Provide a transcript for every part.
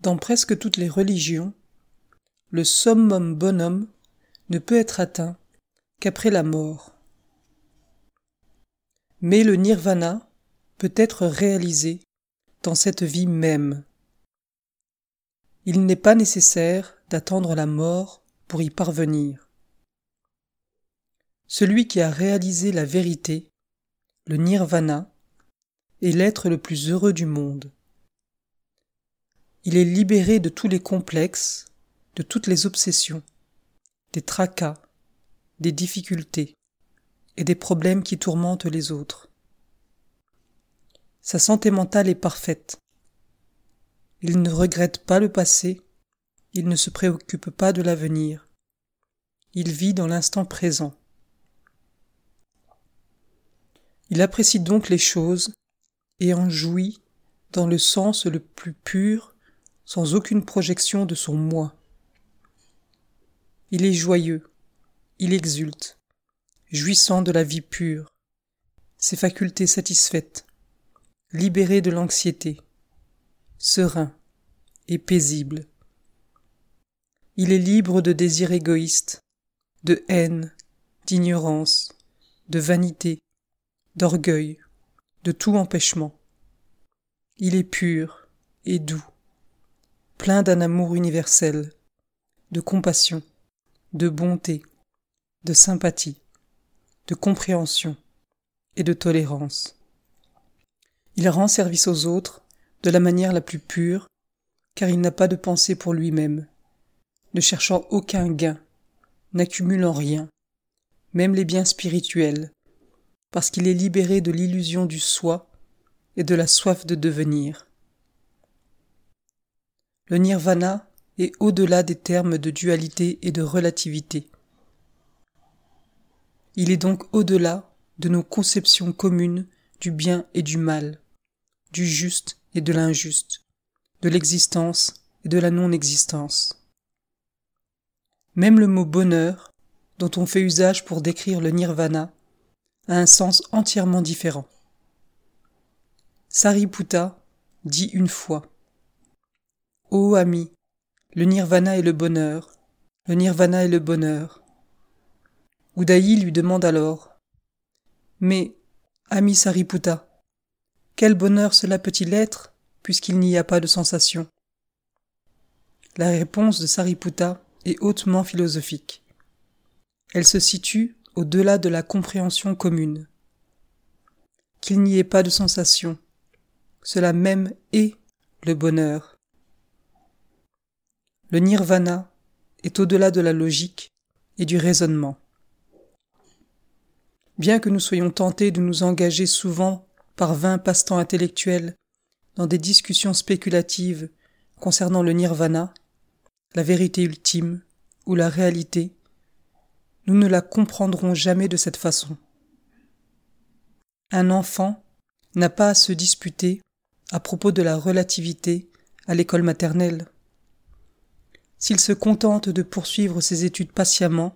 Dans presque toutes les religions, le summum bonhomme ne peut être atteint qu'après la mort. Mais le nirvana peut être réalisé dans cette vie même. Il n'est pas nécessaire d'attendre la mort pour y parvenir. Celui qui a réalisé la vérité, le nirvana, est l'être le plus heureux du monde. Il est libéré de tous les complexes, de toutes les obsessions, des tracas, des difficultés et des problèmes qui tourmentent les autres. Sa santé mentale est parfaite. Il ne regrette pas le passé, il ne se préoccupe pas de l'avenir. Il vit dans l'instant présent. Il apprécie donc les choses et en jouit dans le sens le plus pur, sans aucune projection de son moi. Il est joyeux, il exulte, jouissant de la vie pure, ses facultés satisfaites, libéré de l'anxiété, serein et paisible. Il est libre de désirs égoïstes, de haine, d'ignorance, de vanité, d'orgueil, de tout empêchement. Il est pur et doux, plein d'un amour universel, de compassion, de bonté, de sympathie, de compréhension et de tolérance. Il rend service aux autres de la manière la plus pure, car il n'a pas de pensée pour lui-même, ne cherchant aucun gain, n'accumulant rien, même les biens spirituels, parce qu'il est libéré de l'illusion du soi et de la soif de devenir. Le nirvana est au-delà des termes de dualité et de relativité. Il est donc au-delà de nos conceptions communes du bien et du mal, du juste et de l'injuste, de l'existence et de la non-existence. Même le mot bonheur, dont on fait usage pour décrire le nirvana, a un sens entièrement différent. Sariputta dit une fois Ô ami, le nirvana est le bonheur, le nirvana est le bonheur. Udayi lui demande alors Mais, ami Sariputta, quel bonheur cela peut-il être, puisqu'il n'y a pas de sensation? La réponse de Sariputta est hautement philosophique. Elle se situe au-delà de la compréhension commune. Qu'il n'y ait pas de sensation, cela même est le bonheur. Le nirvana est au-delà de la logique et du raisonnement. Bien que nous soyons tentés de nous engager souvent par vingt passe-temps intellectuels dans des discussions spéculatives concernant le nirvana, la vérité ultime ou la réalité, nous ne la comprendrons jamais de cette façon. Un enfant n'a pas à se disputer à propos de la relativité à l'école maternelle. S'il se contente de poursuivre ses études patiemment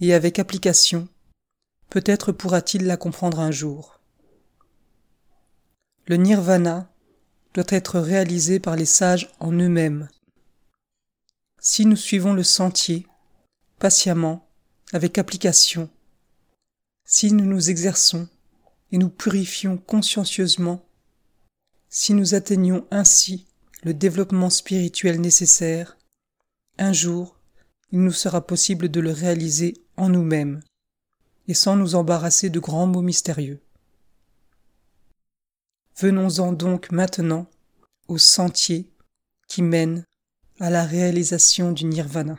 et avec application, peut-être pourra-t-il la comprendre un jour. Le nirvana doit être réalisé par les sages en eux-mêmes. Si nous suivons le sentier, patiemment, avec application, si nous nous exerçons et nous purifions consciencieusement, si nous atteignons ainsi le développement spirituel nécessaire, un jour il nous sera possible de le réaliser en nous-mêmes, et sans nous embarrasser de grands mots mystérieux. Venons-en donc maintenant au sentier qui mène à la réalisation du nirvana.